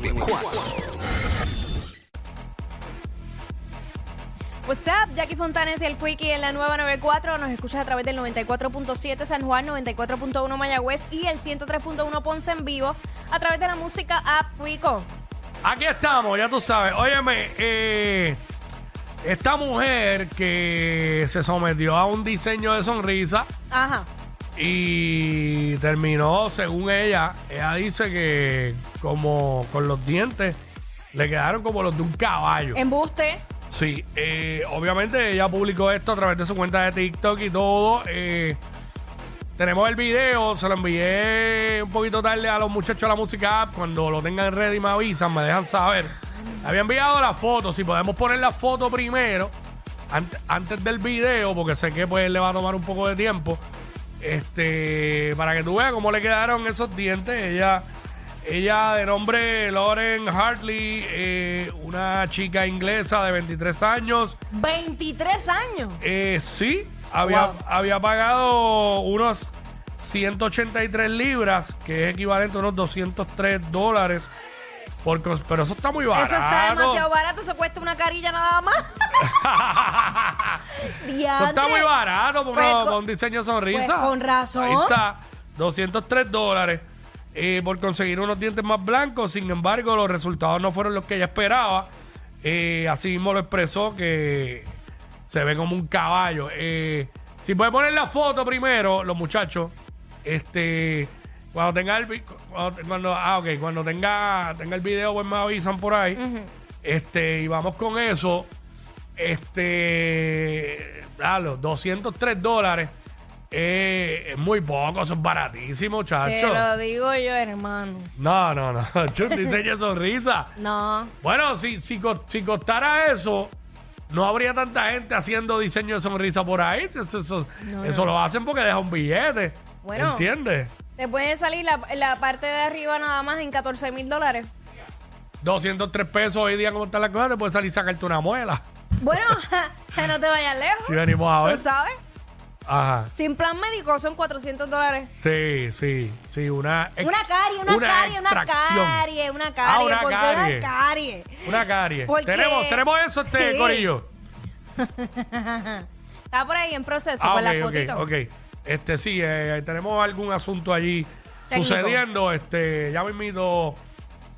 94. What's up, Jackie Fontanes y el Quickie en la nueva 94. Nos escuchas a través del 94.7 San Juan, 94.1 Mayagüez y el 103.1 Ponce en vivo a través de la música App Quico. Aquí estamos, ya tú sabes. Óyeme, eh, esta mujer que se sometió a un diseño de sonrisa Ajá. Y terminó, según ella, ella dice que como con los dientes le quedaron como los de un caballo. Embuste. Sí, eh, obviamente ella publicó esto a través de su cuenta de TikTok y todo. eh, tenemos el video, se lo envié un poquito tarde a los muchachos de la música app. Cuando lo tengan ready me avisan, me dejan saber. Había enviado la foto, si podemos poner la foto primero, ant- antes del video, porque sé que pues le va a tomar un poco de tiempo. Este, para que tú veas cómo le quedaron esos dientes. Ella, ella de nombre Lauren Hartley, eh, una chica inglesa de 23 años. 23 años. Eh, sí, había, Wow. había pagado unos 183 libras, que es equivalente a unos 203 dólares. Por, pero eso está muy barato. Eso está demasiado barato. Eso cuesta una carilla nada más. Eso está muy barato por, Pues una- con- por un diseño de sonrisa. pues con razón. Ahí está, 203 dólares eh, por conseguir unos dientes más blancos. Sin embargo, los resultados no fueron los que ella esperaba. Eh, así mismo lo expresó que se ve como un caballo. Eh, si puede poner la foto primero, los muchachos, este, cuando tenga el vi- cuando, cuando- ah, ok, cuando tenga, tenga el video, pues me avisan por ahí. Este, y vamos con eso. Este, claro, 203 dólares. Eh, es muy poco, eso es baratísimo, Te chacho. lo digo yo, hermano. No, no, no. Es un diseño de sonrisa. No. Bueno, si, si, si costara eso, no habría tanta gente haciendo diseño de sonrisa por ahí. Eso, eso- eso lo hacen porque deja un billete. Bueno. ¿Entiendes? Te puede salir la, la parte de arriba nada más en 14 mil dólares. 203 pesos hoy día, como está la cosa, te puede salir sacarte una muela. Bueno, no te vayas lejos. Si venimos a ¿Tú ver. sabes? Ajá. Sin plan médico son 400 dólares. Sí, sí, sí, una ex- Una carie, una, carie, una carie, una carie. Ah, una ¿Por qué carie. una carie? Una carie. Porque- Tenemos, tenemos eso, este Sí. corillo. Está por ahí en proceso Ah, con ok, la ok, fotito. ok. Este sí, eh, tenemos algún asunto allí Técnico. sucediendo. Este, ya mismito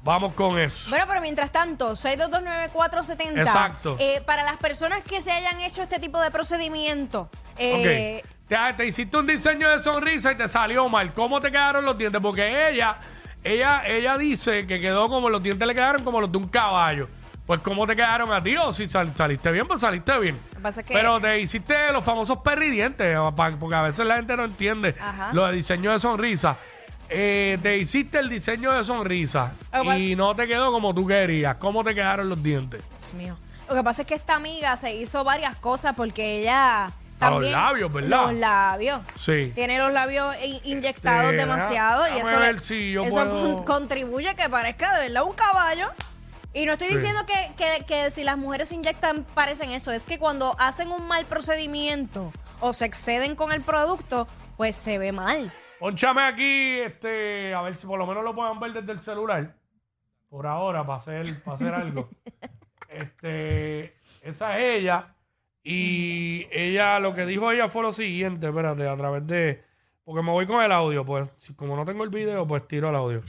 vamos con eso. Bueno, pero mientras tanto, 6229470. Exacto. Eh, para las personas que se hayan hecho este tipo de procedimiento, eh, Ok. Te, te hiciste un diseño de sonrisa y te salió mal. ¿Cómo te quedaron los dientes? Porque ella, ella, ella dice que quedó como los dientes le quedaron como los de un caballo. Pues cómo te quedaron a ti o si sal- saliste bien, pues saliste bien. Que pasa es que- Pero te hiciste los famosos perridientes, porque a veces la gente no entiende Ajá. lo de diseño de sonrisa. Eh, te hiciste el diseño de sonrisa y no te quedó como tú querías. ¿Cómo te quedaron los dientes? Dios mío. Lo que pasa es que esta amiga se hizo varias cosas porque ella A los también... labios, ¿verdad? Los labios. Sí. Tiene los labios in- inyectados Este, demasiado y eso, ver le- si yo eso puedo- con- contribuye a que parezca de verdad un caballo. Y no estoy Sí. diciendo que, que- que si las mujeres se inyectan parecen eso, es que cuando hacen un mal procedimiento o se exceden con el producto, pues se ve mal. Ponchame aquí, este, a ver si por lo menos lo puedan ver desde el celular. Por ahora, para hacer, para hacer algo. Este, esa es ella. Y ella, lo que dijo ella fue lo siguiente, espérate, a través de. Porque me voy con el audio, pues. si- Como no tengo el video, pues tiro el audio.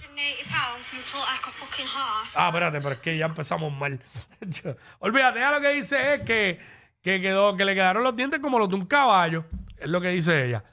Ah, espérate, pero es que ya empezamos mal. Olvídate, ya lo que dice es que, que quedó, que le quedaron los dientes como los de un caballo. Es lo que dice ella.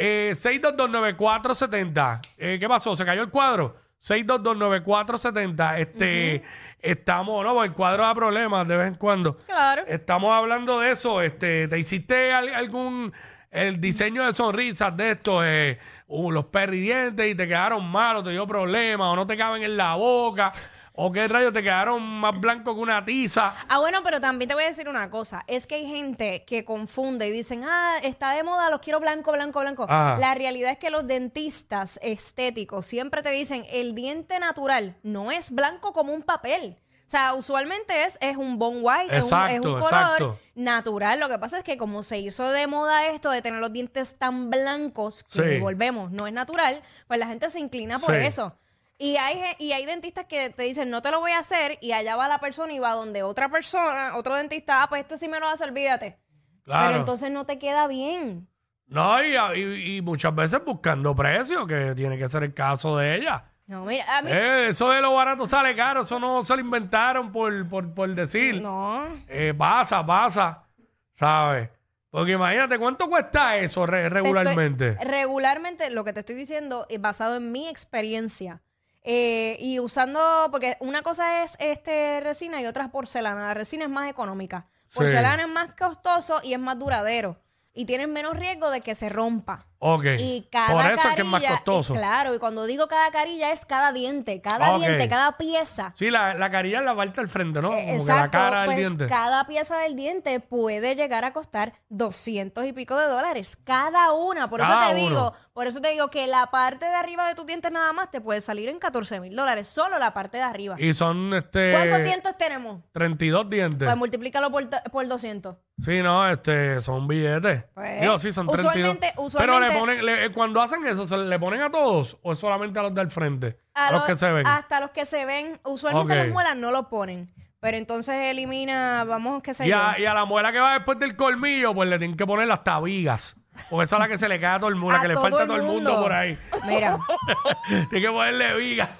Eh, 6229470. Eh, ¿Qué pasó? ¿Se cayó el cuadro? 6229470. Este, estamos, no, el cuadro da problemas de vez en cuando. Claro. Estamos hablando de eso. Este, ¿te hiciste al- algún el diseño de sonrisas de estos, eh, uh, los perridientes y te quedaron malos, te dio problemas o no te caben en la boca? ¿O qué rayos te quedaron más blancos que una tiza? Ah, bueno, pero también te voy a decir una cosa. Es que hay gente que confunde y dicen, ah, está de moda, los quiero blanco, blanco, blanco. Ajá. La realidad es que los dentistas estéticos siempre te dicen, el diente natural no es blanco como un papel. O sea, usualmente es, es un bone white, es un- es un, Exacto, color exacto. natural. Lo que pasa es que como se hizo de moda esto de tener los dientes tan blancos, que Sí. volvemos, no es natural, pues la gente se inclina por Sí. eso. Y hay, y hay dentistas que te dicen, no te lo voy a hacer, y allá va la persona y va donde otra persona, otro dentista, ah, pues este sí me lo hace, olvídate. Claro. Pero entonces no te queda bien. No, y, y- y muchas veces buscando precios, que tiene que ser el caso de ella. No, mira, a mí... Eh, eso de lo barato sale caro, eso no se lo inventaron por, por, por decir. No. Eh, pasa, pasa, ¿sabes? Porque imagínate, ¿cuánto cuesta eso estoy- regularmente? regularmente, lo que te estoy diciendo es basado en mi experiencia. Eh, y usando, porque una cosa es este resina y otra es porcelana. La resina es más económica. Porcelana es más costoso y es más duradero. Y tienes menos riesgo de que se rompa. Ok. Y cada Por eso carilla, es que es más costoso. y claro, y cuando digo cada carilla es cada diente, cada Ok. diente, cada pieza. Sí, la, la carilla es la parte al frente, ¿no? Eh, Como Exacto, que la cara del pues diente. cada pieza del diente puede llegar a costar 200 y pico de dólares cada una. Por Cada eso te uno. digo, por eso te digo que la parte de arriba de tus dientes nada más te puede salir en 14 mil dólares, solo la parte de arriba. Y son este ¿Cuántos dientes tenemos? 32 dientes. Pues multiplícalo por, por 200. Sí, no, este, son billetes. Pues, Digo, sí, son 32. usualmente- Pero usualmente- le ponen, le- eh, cuando hacen eso, ¿se le ponen a todos o es solamente a los del frente? A, los lo- que se ven. Hasta los que se ven, usualmente Ok. las muelas no lo ponen. Pero entonces elimina, vamos, qué sé Y a, y a la muela que va después del colmillo, pues le tienen que poner las tabigas. Porque esa es la que se le cae a todo el mundo, la que le falta a todo el mundo mundo. por ahí. Mira, Tiene que ponerle vigas.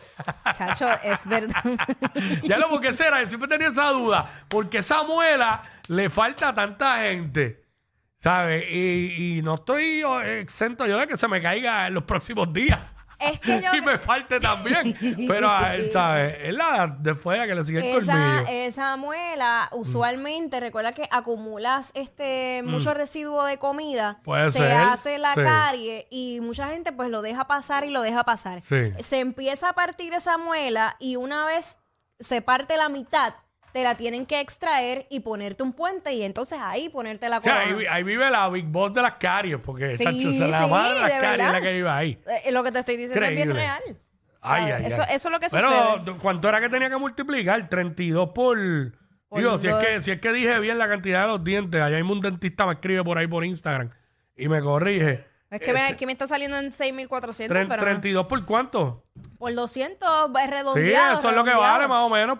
chacho, es verdad. ya lo porque será, yo siempre tenía esa duda. Porque esa muela le falta a tanta gente. ¿Sabes? Y, y no estoy yo, exento yo de que se me caiga en los próximos días. es que yo... y me falte también. Pero, ah, ¿sabes? Es la de fuera que le sigue el Esa, colmillo. esa muela, usualmente, recuerda que acumulas este mucho residuo de comida, Mm. Puede se ser, hace la sí. carie y mucha gente pues lo deja pasar y lo deja pasar. Sí. Se empieza a partir esa muela y una vez se parte la mitad, te la tienen que extraer y ponerte un puente y entonces ahí ponerte la O sea, corona. ahí, ahí vive la Big Boss de las caries, porque Sí, chacho, se la sí, madre de las caries es la verdad. que vive ahí. Eh, lo que te estoy diciendo es bien real. Ay, ay, eso, ay. eso es lo que Pero, sucede. ¿cuánto era que tenía que multiplicar? 32 por... Por digo, si es, dos. que, si es que dije bien la cantidad de los dientes, allá hay un dentista me escribe por ahí por Instagram y me corrige. Es que me, aquí me está saliendo en 6.400, Tre- pero... ¿32 por cuánto? Por 200, es Sí, redondeado. eso es lo que redondeado. vale más o menos